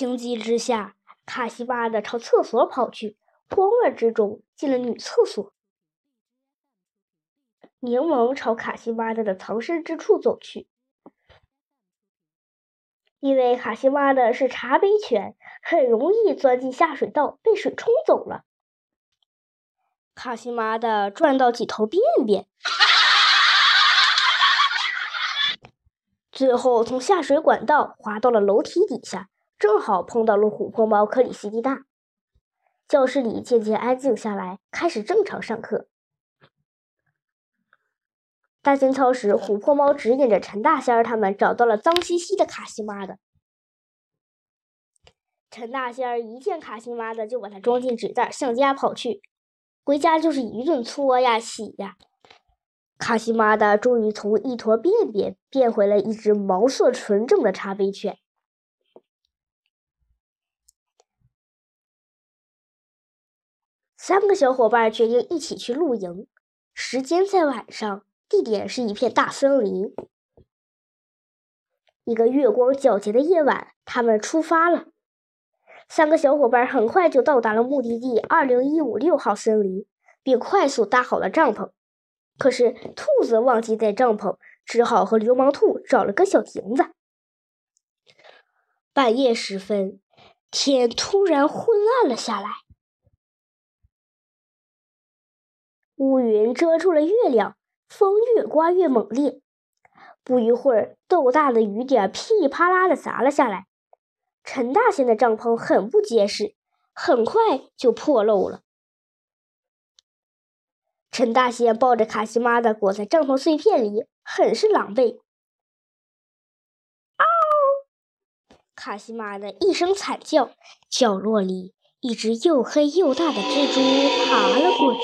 情急之下，卡西巴的朝厕所跑去，慌乱之中进了女厕所。柠檬朝卡西巴的的藏身之处走去，因为卡西巴的是茶杯犬，很容易钻进下水道，被水冲走了。卡西妈的转到几头便便，最后从下水管道滑到了楼梯底下，正好碰到了琥珀猫克里斯蒂娜。教室里渐渐安静下来，开始正常上课。大清操时，琥珀猫指引着陈大仙儿他们找到了脏兮兮的卡西妈的。陈大仙儿一见卡西妈的，就把它装进纸袋，向家跑去。回家就是一顿搓呀洗呀。卡西妈的终于从一坨便便变回了一只毛色纯正的茶杯犬。三个小伙伴决定一起去露营，时间在晚上。地点是一片大森林。一个月光皎洁的夜晚，他们出发了。三个小伙伴很快就到达了目的地二零一五六号森林，并快速搭好了帐篷。可是兔子忘记带帐篷，只好和流氓兔找了个小亭子。半夜时分，天突然昏暗了下来，乌云遮住了月亮。风越刮越猛烈，不一会儿，豆大的雨点噼里啪啦的砸了下来。陈大仙的帐篷很不结实，很快就破漏了。陈大仙抱着卡西妈的裹在帐篷碎片里，很是狼狈。嗷！卡西妈的一声惨叫，角落里一只又黑又大的蜘蛛爬了过去。